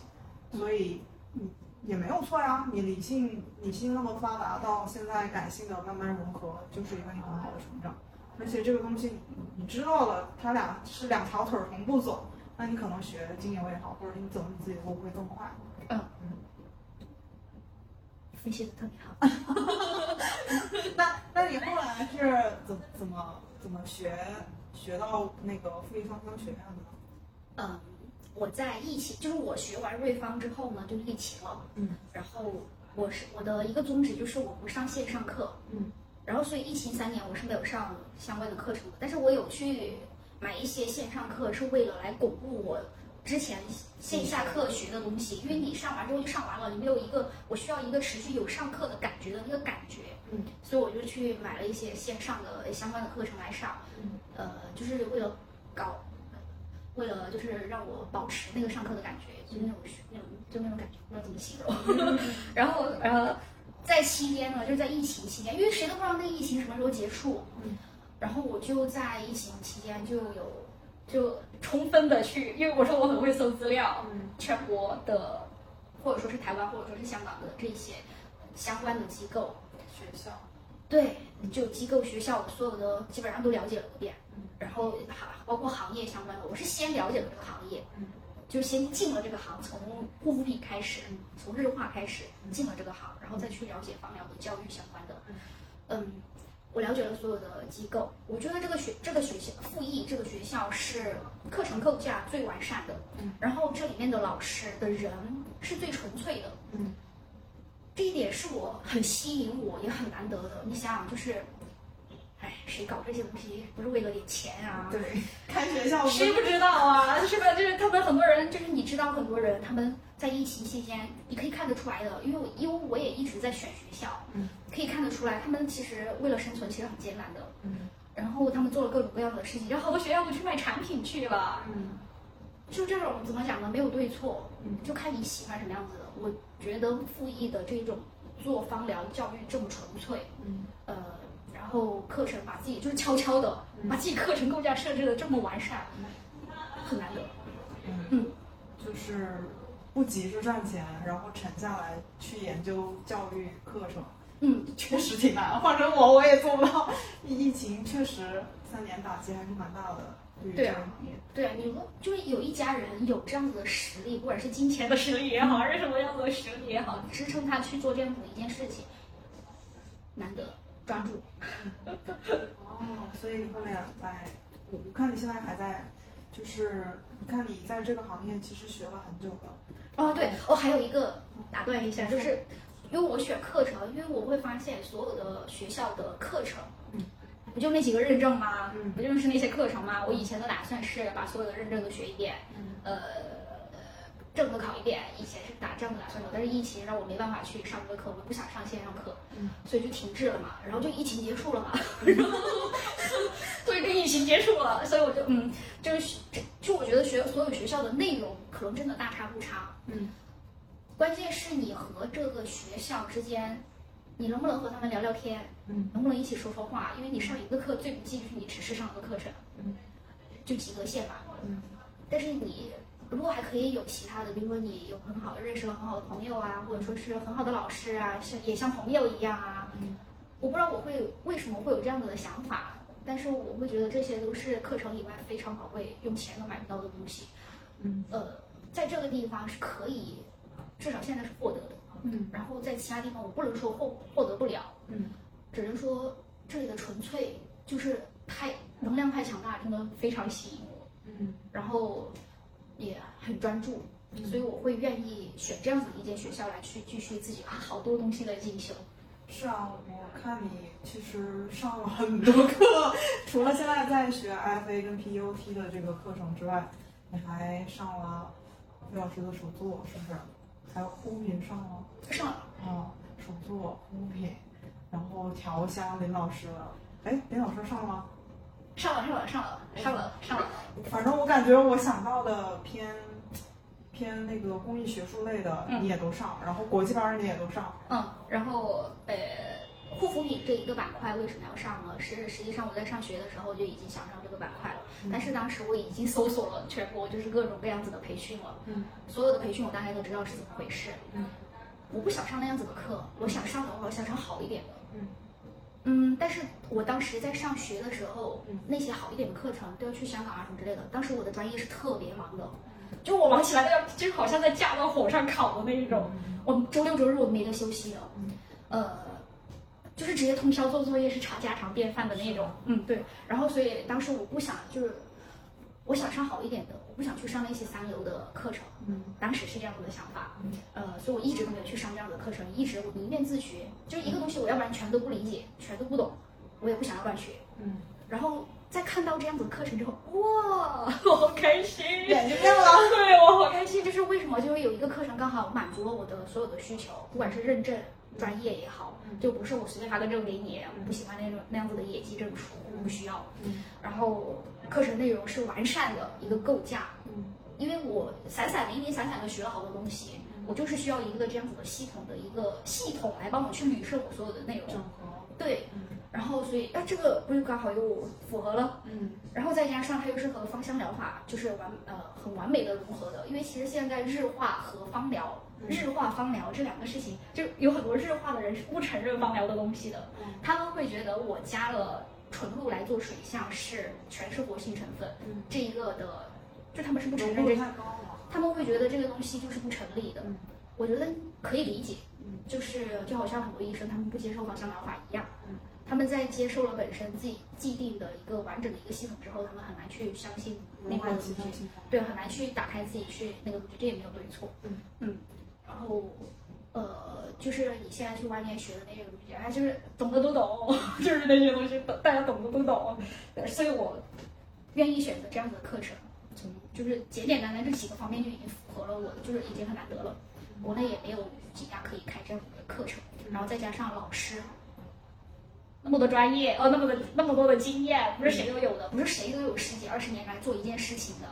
所以你也没有错呀，你理性理性那么发达，到现在感性的慢慢融合，就是一个你很好的成长。而且这个东西你你知道了，它俩是两条腿儿同步走，那你可能学精油也好，或者你走你自己的路会更快。嗯嗯分析的特别好。那那你后来是怎怎么怎么学学到那个富丽芳香学院的？嗯，我在疫情，就是我学完瑞芳之后呢，就疫情了。嗯，然后我是我的一个宗旨就是我不上线上课。嗯，然后所以疫情三年我是没有上相关的课程的，但是我有去买一些线上课，是为了来巩固我之前线下课学的东西。因为你上完之后就上完了，你没有一个我需要一个持续有上课的感觉的那个感觉。嗯，所以我就去买了一些线上的相关的课程来上。嗯，呃，就是为了搞。为了就是让我保持那个上课的感觉，就那种那种就那种感觉，不知道怎么形容。然后呃，在期间呢，就是在疫情期间，因为谁都不知道那疫情什么时候结束。嗯。然后我就在疫情期间就有就充分的去，因为我说我很会搜资料，嗯，全国的或者说是台湾或者说是香港的这些相关的机构。学校，对，就机构学校所有的基本上都了解了一遍。然后还包括行业相关的，我是先了解了这个行业，嗯，就先进了这个行，从护肤品开始，从日化开始进了这个行，然后再去了解芳疗和教育相关的，嗯，我了解了所有的机构，我觉得这个学这个学校复议这个学校是课程构架最完善的，嗯，然后这里面的老师的人是最纯粹的，嗯，这一点是我很吸引我也很难得的，你想想就是。哎，谁搞这些东西不是为了点钱啊？对，开学校谁不知道啊？是吧？就是他们很多人，就是你知道很多人他们在疫情期间，你可以看得出来的，因为因为我也一直在选学校，嗯，可以看得出来，他们其实为了生存其实很艰难的，嗯，然后他们做了各种各样的事情，然后好多学校都去卖产品去了，嗯，就这种怎么讲呢？没有对错，嗯，就看你喜欢什么样子的。我觉得复议的这种做芳疗教育这么纯粹，嗯，呃。然后课程把自己就是悄悄的把自己课程构架设置的这么完善，很难得。嗯，就是不急着赚钱，然后沉下来去研究教育课程。嗯，确实挺难。换成我，我也做不到。疫情确实三年打击还是蛮大的，对于这个行业。对啊，你们就是有一家人有这样子的实力，不管是金钱的实力也好，还是什么样子的实力也好，支撑他去做这样子的一件事情，难得。抓住，哦，所以你后面来，我看你现在还在，就是你看你在这个行业其实学了很久了。哦，对，哦，还有一个打断一下，就是因为我选课程，因为我会发现所有的学校的课程，嗯，不就那几个认证吗？嗯，不就是那些课程吗？我以前的打算是把所有的认证都学一遍，嗯，呃。证都考一遍，以前是打这样的打算的，但是疫情让我没办法去上这个课，我不想上线上课，嗯，所以就停滞了嘛，然后就疫情结束了嘛，所以跟疫情结束了，所以我就嗯，就是就我觉得学所有学校的内容可能真的大差不差，嗯，关键是你和这个学校之间，你能不能和他们聊聊天，嗯，能不能一起说说话，因为你上一个课最不济就是你只是上一个课程，嗯，就及格线嘛，嗯，但是你。如果还可以有其他的，比如说你有很好的认识了很好的朋友啊，或者说是很好的老师啊，像也像朋友一样啊。嗯，我不知道我会为什么会有这样子的想法，但是我会觉得这些都是课程以外非常宝贵、用钱都买不到的东西。嗯，呃，在这个地方是可以，至少现在是获得的。嗯，然后在其他地方我不能说获获得不了。嗯，只能说这里的纯粹就是太能量太强大，真的非常吸引我。嗯，然后。也很专注，所以我会愿意选这样子的一间学校来去继续自己啊好多东西的进修。是啊，我看你其实上了很多课，除了现在在学 FA 跟 PUT 的这个课程之外，你还上了魏老师的手作，是不是？还有护肤品上了？上了。啊，手作护肤品，然后调香林老师，哎，林老师上了吗？上了上了上了上了上了，反正我感觉我想到的偏偏那个公益学术类的你也都上，然后国际班你也都上。嗯，然后呃，护肤品这一个板块为什么要上呢？是实际上我在上学的时候就已经想上这个板块了，但是当时我已经搜索了全国就是各种各样子的培训了，嗯，所有的培训我大概都知道是怎么回事，嗯，我不想上那样子的课，我想上的话我想上好一点的，嗯。嗯，但是我当时在上学的时候，那些好一点的课程都要去香港啊什么之类的。当时我的专业是特别忙的，就我忙起来要就好像在架到火上烤的那一种。我们周六周日我没得休息的，呃，就是直接通宵做作业，是查家常便饭的那种。嗯，对。然后所以当时我不想就是。我想上好一点的，我不想去上那些三流的课程。嗯，当时是这样子的想法。嗯呃，所以我一直都没有去上这样的课程，一直我宁愿自学，就是一个东西，我要不然全都不理解，全都不懂，我也不想要乱学。嗯，然后在看到这样子的课程之后，哇，我好开心，眼睛亮了。对我好开心，这是为什么？就是有一个课程刚好满足了我的所有的需求，不管是认证、专业也好，就不是我随便发个证给你，我不喜欢那种那样子的野鸡证书，我不需要。嗯，然后。课程内容是完善的一个构架，嗯，因为我散散零零散散的学了好多东西，我就是需要一个这样子的系统的一个系统来帮我去捋顺我所有的内容，整合，对，然后所以，那这个不就刚好又符合了，嗯，然后再加上它又是和芳香疗法就是完呃很完美的融合的，因为其实现在日化和芳疗，日化芳疗这两个事情，就有很多日化的人是不承认芳疗的东西的，他们会觉得我加了。纯露来做水象是全是活性成分，这一个的，就他们是不承认这，他们会觉得这个东西就是不成立的。我觉得可以理解，就是就好像很多医生他们不接受芳香疗法一样，他们在接受了本身自己既定的一个完整的一个系统之后，他们很难去相信另外的东西，对，很难去打开自己去那个东西，这也没有对错，嗯嗯，然后。呃，就是你现在去外面学的那些东西，哎，就是懂的都懂，就是那些东西，懂大家懂的都懂。所以我愿意选择这样的课程，从就是简简单单这几个方面就已经符合了我，就是已经很难得了。国内也没有几家可以开这样的课程，然后再加上老师那么多专业，哦，那么的那么多的经验，不是谁都有的，不是谁都有十几二十年来做一件事情的。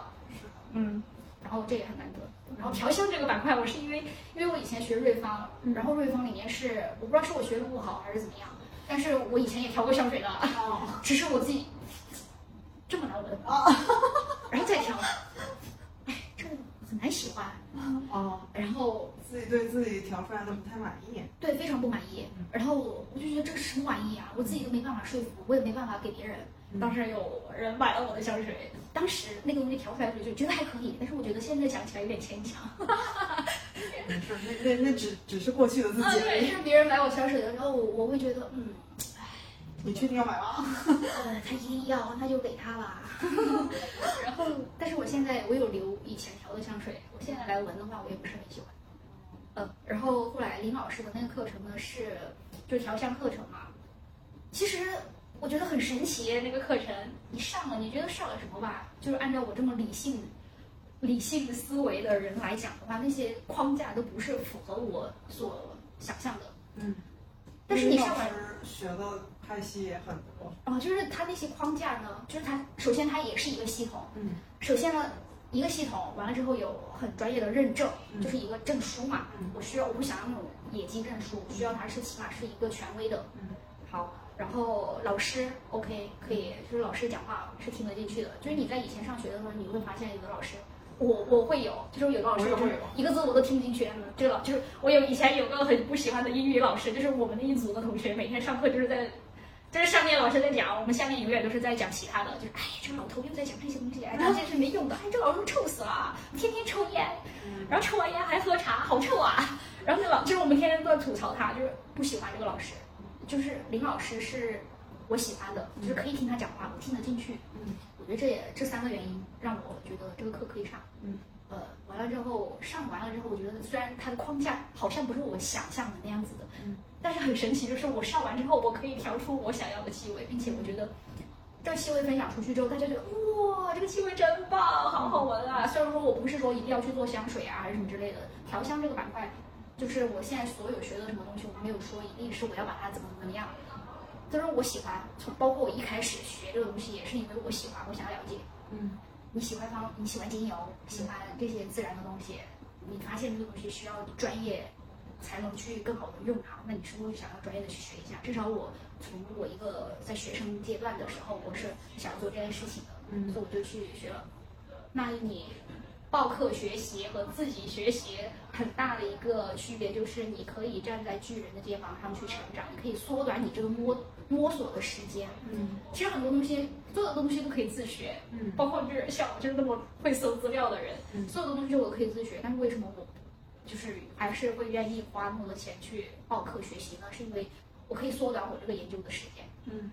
嗯，然后这也很难得。然后调香这个板块，我是因为因为我以前学瑞芳，然后瑞芳里面是我不知道是我学的不好还是怎么样，但是我以前也调过香水的，只是我自己这么难闻，然后再调，哎，这个很难喜欢，哦，然后自己对自己调出来的不太满意，对，非常不满意，然后我就觉得这是什么玩意啊，我自己都没办法说服，我也没办法给别人。当时有人买了我的香水，当时那个东西调出来的时候就觉得还可以，但是我觉得现在想起来有点牵强。没事，那那那只只是过去的自己。对，是别人买我香水的时候，我我会觉得，嗯，唉，你确定要买吗？呃，他一定要，那就给他吧。然后，但是我现在我有留以前调的香水，我现在来闻的话，我也不是很喜欢。嗯，然后后来林老师的那个课程呢是就调香课程嘛，其实。我觉得很神奇，那个课程你上了，你觉得上了什么吧？就是按照我这么理性、理性思维的人来讲的话，那些框架都不是符合我所想象的。嗯。但是你上完学的派系也很多。哦，就是他那些框架呢，就是他首先他也是一个系统。嗯。首先呢，一个系统完了之后有很专业的认证，就是一个证书嘛。嗯。我需要，我不想要那种野鸡证书，我需要它是起码是一个权威的。嗯。好。然后老师 OK 可以，就是老师讲话是听得进去的。就是你在以前上学的时候，你会发现有的老师，我我会有，就是有的老师就是一个字我都听不进去。这个老就是我有以前有个很不喜欢的英语老师，就是我们那一组的同学，每天上课就是在，就是上面老师在讲，我们下面永远都是在讲其他的，就是哎这个老头又在讲这些东西，哎这些是没用的，哎这老师臭死了，天天抽烟，然后抽完烟还喝茶，好臭啊。然后那老就是我们天天都在吐槽他，就是不喜欢这个老师。就是林老师是我喜欢的，就是可以听他讲话，我听得进去。嗯，我觉得这也这三个原因让我觉得这个课可以上。嗯，呃，完了之后上完了之后，我觉得虽然它的框架好像不是我想象的那样子的，嗯，但是很神奇，就是我上完之后，我可以调出我想要的气味，并且我觉得这个气味分享出去之后，大家觉得哇，这个气味真棒，好好闻啊！虽然说我不是说一定要去做香水啊，还是什么之类的，调香这个板块。就是我现在所有学的什么东西，我没有说一定是我要把它怎么怎么样，都是我喜欢。从包括我一开始学这个东西，也是因为我喜欢，我想要了解。嗯，你喜欢方，你喜欢精油，喜欢这些自然的东西，你发现这个东西需要专业才能去更好的用它，那你是不是想要专业的去学一下？至少我从我一个在学生阶段的时候，我是想要做这件事情的，嗯，所以我就去学了。那你报课学习和自己学习很大的一个区别，就是你可以站在巨人的肩膀上去成长，你可以缩短你这个摸摸索的时间。嗯。其实很多东西，所有的东西都可以自学，嗯。包括就是像我就是那么会搜资料的人，嗯。所有的东西我都可以自学，但是为什么我就是还是会愿意花那么多钱去报课学习呢？是因为我可以缩短我这个研究的时间。嗯，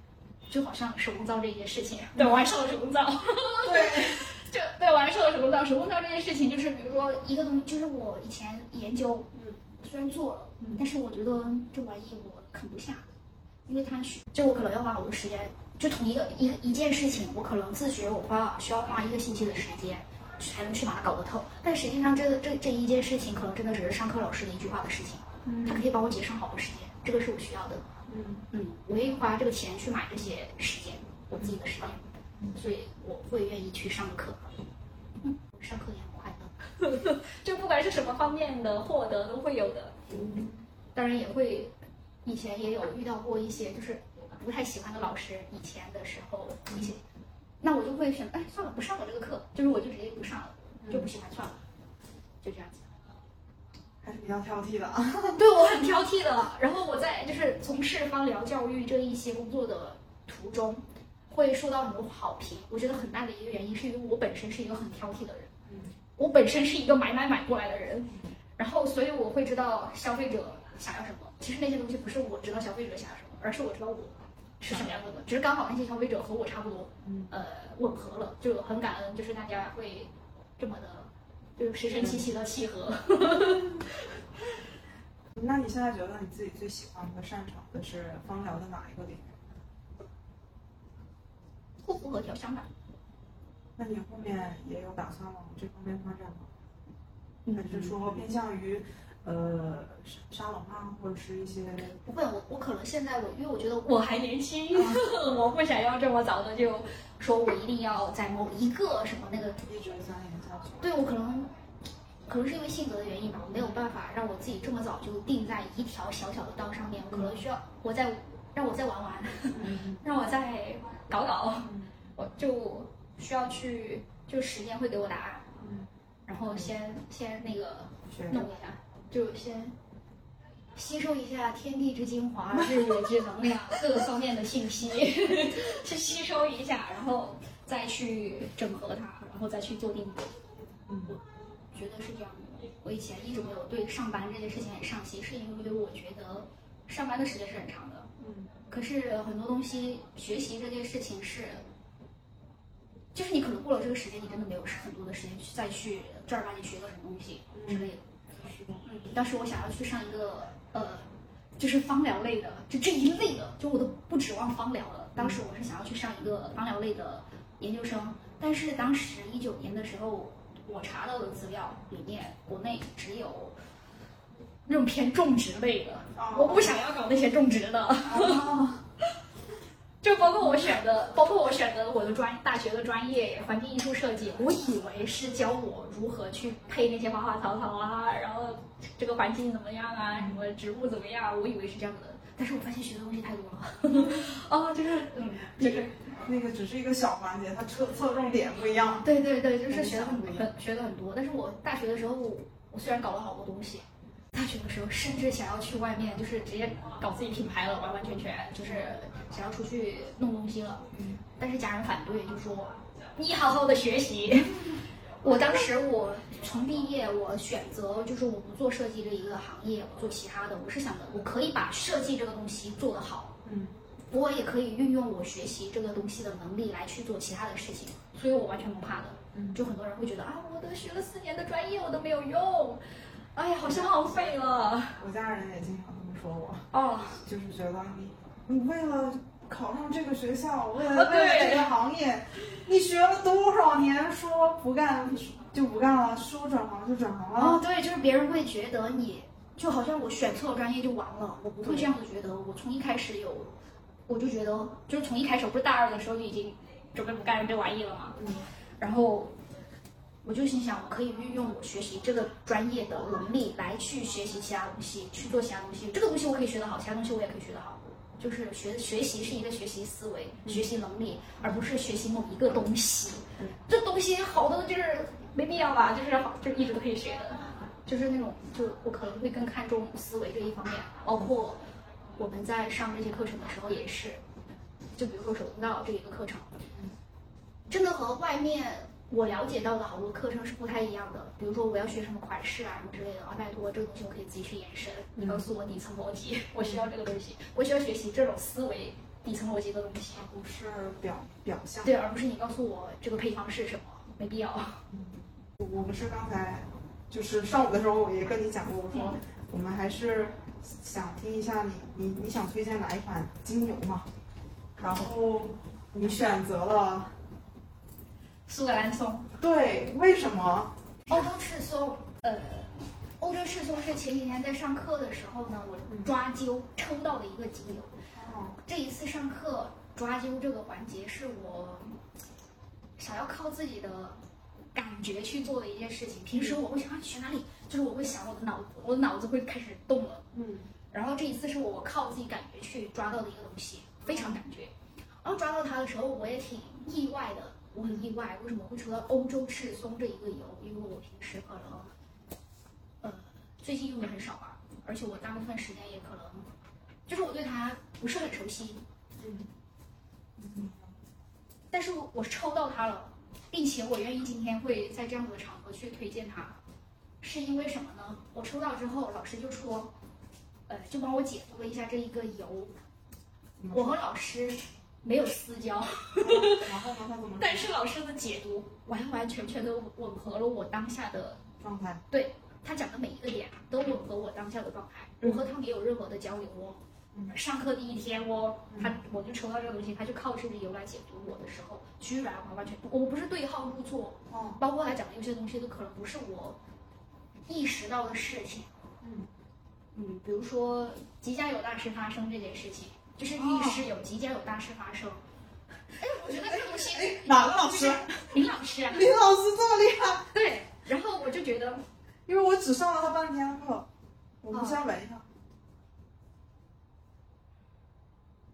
就好像手工皂这件事情，对我还上了手工皂，对，就对我还受了手工皂。手工皂这件事情，就是比如说一个东西，就是我以前研究，嗯，虽然做了，嗯但是我觉得这玩意我啃不下，因为它需，就我可能要花好多时间，就同一个一个一件事情，我可能自学我花需要花一个星期的时间。才能去把它搞得透，但实际上这个这这一件事情，可能真的只是上课老师的一句话的事情，嗯它可以帮我节省好多时间，这个是我需要的。嗯嗯，我愿意花这个钱去买这些时间，我自己的时间，所以我会愿意去上课。嗯，上课也很快乐，就不管是什么方面的获得都会有的。当然也会，以前也有遇到过一些就是不太喜欢的老师，以前的时候一些，那我就会选，哎，算了，不上了这个课，就是我就直接不上了，就不喜欢算了，就这样子。还是比较挑剔的啊。对我很挑剔的。然后我在就是从事芳疗教育这一些工作的途中，会受到很多好评。我觉得很大的一个原因是因为我本身是一个很挑剔的人，嗯我本身是一个买买买过来的人，然后所以我会知道消费者想要什么。其实那些东西不是我知道消费者想要什么，而是我知道我是什么样子的。只是刚好那些消费者和我差不多，嗯呃，吻合了，就很感恩，就是大家会这么的，就是神神奇奇的契合。那你现在觉得你自己最喜欢和擅长的是芳疗的哪一个领域？护肤和调香吧。那你后面也有打算往这方面发展吗？嗯还是说偏向于呃沙沙龙啊，或者是一些不会，我我可能现在我因为我觉得我还年轻，我不想要这么早的就说我一定要在某一个什么那个，一直钻研下去？对我可能可能是因为性格的原因吧，我没有办法让我自己这么早就定在一条小小的道上面，我可能需要我再让我再玩玩，嗯 让我再搞搞，嗯。我就需要去就时间会给我答案，嗯，然后先先那个弄一下，就先吸收一下天地之精华、日月之能量各个方面的信息，去吸收一下，然后再去整合它，然后再去做定位。嗯。觉得是这样的。我以前一直没有对上班这件事情很上心，是因为我觉得上班的时间是很长的，嗯可是很多东西学习这件事情是，就是你可能过了这个时间，你真的没有很多的时间去再去正儿八经学个什么东西之类的。嗯，当时我想要去上一个呃，就是芳疗类的，就这一类的，就我都不指望芳疗了。当时我是想要去上一个芳疗类的研究生，但是当时一九年的时候，我查到的资料里面，国内只有那种偏种植类的，哦我不想要搞那些种植的。哦，就包括我选的，包括我选的我的专大学的专业环境艺术设计，我以为是教我如何去配那些花花草草啊，然后这个环境怎么样啊，什么植物怎么样，我以为是这样的，但是我发现学的东西太多了，哦，就是嗯，就是那个只是一个小环节，它侧侧重点不一样。对对对，就是学的很学的很多，但是我大学的时候，我虽然搞了好多东西。大学的时候，甚至想要去外面，就是直接搞自己品牌了，完完全全就是想要出去弄东西了。但是家人反对，就说你好好的学习。我当时我从毕业，我选择就是我不做设计这一个行业，我做其他的。我是想的，我可以把设计这个东西做得好，嗯我也可以运用我学习这个东西的能力来去做其他的事情，所以我完全不怕的。嗯就很多人会觉得啊，我都学了四年的专业，我都没有用，哎呀，好像浪费了。我家人也经常这么说我，哦，就是觉得你你为了考上这个学校，为啊了为了对这个行业，你学了多少年，说不干就不干了，说转行就转行了。哦，对，就是别人会觉得你就好像我选错专业就完了，我不会这样子觉得。我从一开始有，我就觉得就是从一开始，我不是大二的时候就已经准备不干这玩意了嘛。嗯然后我就心想，我可以运用我学习这个专业的能力来去学习其他东西，去做其他东西。这个东西我可以学得好，其他东西我也可以学得好。就是学学习是一个学习思维、学习能力，而不是学习某一个东西。这东西好多就是没必要吧，就是好，就一直都可以学的，就是那种，就我可能会更看重思维这一方面，包括我们在上这些课程的时候也是，就比如说手工皂这一个课程，真的和外面我了解到的好多课程是不太一样的。比如说我要学什么款式啊什么之类的，啊拜托，这个东西我可以自己去延伸。你告诉我底层逻辑，我需要这个东西，我需要学习这种思维底层逻辑的东西，不是表表象。对，而不是你告诉我这个配方是什么，没必要。我我不是刚才就是上午的时候我也跟你讲过，我说我们还是想听一下你你你想推荐哪一款精油嘛？然后你选择了苏格兰松，对，为什么？欧洲赤松，呃，欧洲赤松是前几天在上课的时候呢，我抓阄抽到的一个精油。哦，这一次上课抓阄这个环节是我想要靠自己的感觉去做的一件事情。平时我会想选哪里，就是我会想我的脑子，我的脑子会开始动了。嗯，然后这一次是我靠自己感觉去抓到的一个东西，非常感觉。然后抓到它的时候，我也挺意外的，我很意外，为什么会抽到欧洲赤松这一个油？因为我平时可能，呃，最近用的很少吧，而且我大部分时间也可能，就是我对它不是很熟悉。嗯，但是我抽到它了，并且我愿意今天会在这样的场合去推荐它，是因为什么呢？我抽到之后，老师就说，呃，就帮我解读了一下这一个油，我和老师没有私交，然后呢？他怎么？但是老师的解读完完全全的吻合了我当下的，状态？对他讲的每一个点都吻合我当下的状态，我和他没有任何的交流哦。上课第一天哦，他我就抽到这个东西，他就靠这个油来解读我的时候，居然完完全我不是对号入座，哦，包括他讲的有些东西都可能不是我意识到的事情，嗯嗯，比如说即将有大事发生这件事情，就是预示有即将有大事发生。哎，我觉得这个东西，哪个老师？林老师啊，林老师这么厉害？对，然后我就觉得，因为我只上了他半天课，我们先闻一下。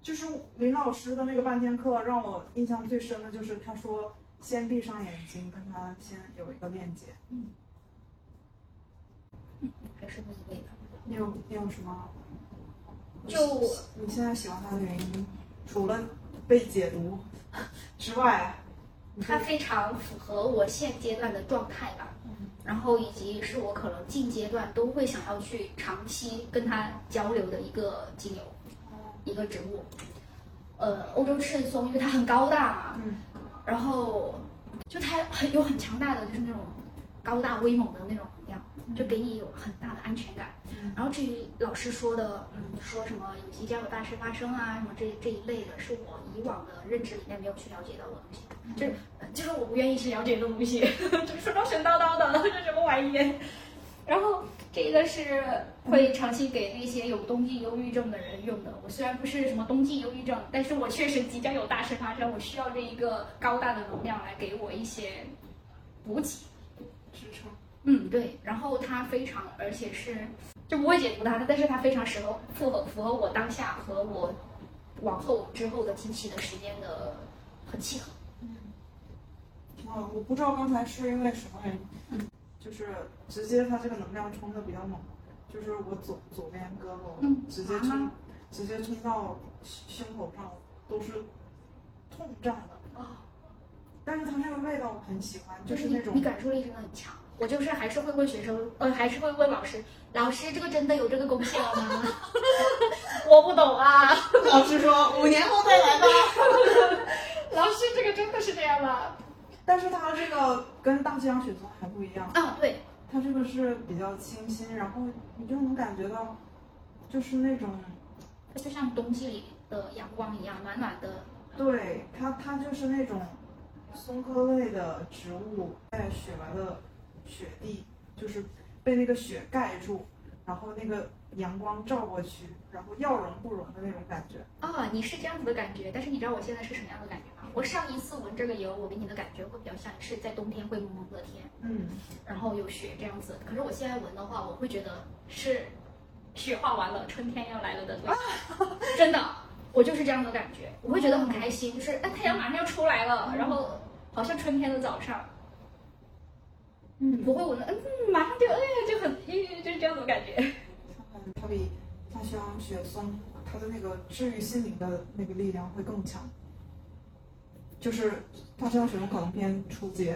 就是林老师的那个半天课，让我印象最深的就是他说先闭上眼睛，跟他先有一个链接。嗯还是那一类的。你有你有什么？就你现在喜欢他的原因，除了被解读之外，它非常符合我现阶段的状态吧，然后以及是我可能近阶段都会想要去长期跟它交流的一个精油，一个植物。呃，欧洲赤松，因为它很高大嘛，嗯然后就它很有很强大的就是那种高大威猛的那种能量，就给你有很大的安全感。嗯然后至于老师说的，嗯，说什么有即将有大事发生啊，什么这这一类的，是我以往的认知里面没有去了解到的东西，就是就是我不愿意去了解的东西，就是说神叨叨的，这 什么玩意？然后这个是会长期给那些有冬季忧郁症的人用的。我虽然不是什么冬季忧郁症，但是我确实即将有大事发生，我需要这一个高大的能量来给我一些补给。支撑。嗯，对，然后它非常，而且是就不会解读它，但是它非常适合符合符合我当下和我往后之后的经期的时间的很契合。嗯啊，我不知道刚才是因为什么原因，嗯就是直接它这个能量冲的比较猛，就是我左左边胳膊嗯直接冲，啊直接冲到胸口上，都是痛胀的。啊、但是它那个味道我很喜欢，就是那种你感受力真的很强。我就是还是会问学生，呃，还是会问老师，老师这个真的有这个功效吗？我不懂啊，老师说五年后再来吧。老师这个真的是这样吗？但是它这个跟大西洋雪松还不一样，啊，对，它这个是比较清新，然后你就能感觉到，就是那种，它就像冬季里的阳光一样，暖暖的。对它它就是那种松科类的植物，在雪白的雪地，就是被那个雪盖住，然后那个阳光照过去，然后要融不融的那种感觉。啊，你是这样子的感觉，但是你知道我现在是什么样的感觉吗？我上一次闻这个油，我给你的感觉会比较像是在冬天灰蒙蒙的天，嗯，然后有雪这样子。可是我现在闻的话，我会觉得是雪化完了，春天要来了的味道，真的，我就是这样的感觉，我会觉得很开心，就是哎，太阳马上要出来了，然后好像春天的早上。嗯不会闻的，嗯，马上就哎呀就很，哎就是这样子的感觉。嗯，它比大西洋雪松它的那个治愈心灵的那个力量会更强。就是大西洋雪松可能偏初阶，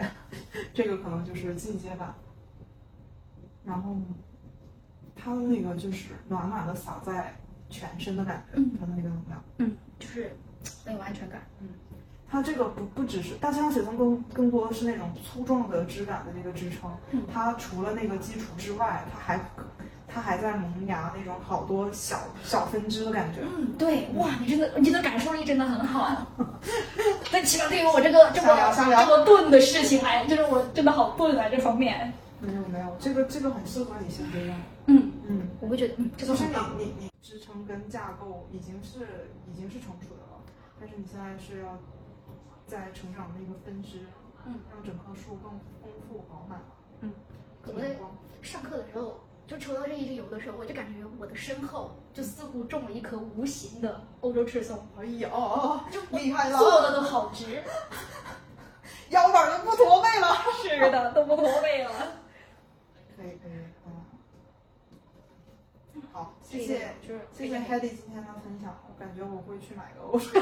这个可能就是进阶版。然后它的那个就是暖暖的洒在全身的感觉，嗯它的那个能量。嗯，就是很有安全感。它这个不不只是大西洋雪松更更多的是那种粗壮的质感的那个支撑，嗯它除了那个基础之外，它还它还在萌芽那种好多小小分支的感觉。嗯，对，哇，你真的，你的感受力真的很好啊。但起码对于我这个这么这么钝的事情，哎，就是我真的好钝啊这方面。没有没有，这个这个很适合你现阶段。嗯，嗯，我会觉得，嗯，这其实你。你你支撑跟架构已经是已经是成熟的了，但是你现在是要在成长的一个分支，嗯，让整棵树更丰富饱满。嗯，更我在。上课的时候，就抽到这一支油的时候，我就感觉我的身后就似乎种了一棵无形的欧洲赤松，哎呀就哦厉害了，坐的都好直。腰板都不驼背了。是的，都不驼背了。可以可以，谢谢就是谢谢 Hedy 今天的分享，我感觉我会去买个欧 水。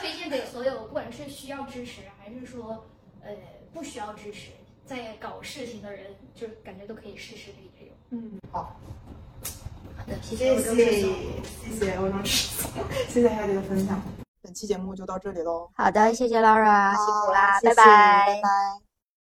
推荐给所有不管是需要支持还是说呃不需要支持，在搞事情的人，就是感觉都可以试试这一支油。嗯，好，好的，谢谢谢谢谢欧洲赤松，谢谢 Hedy 的分享。本期节目就到这里喽，好的，谢谢 Laura，辛苦啦，谢谢拜拜拜拜。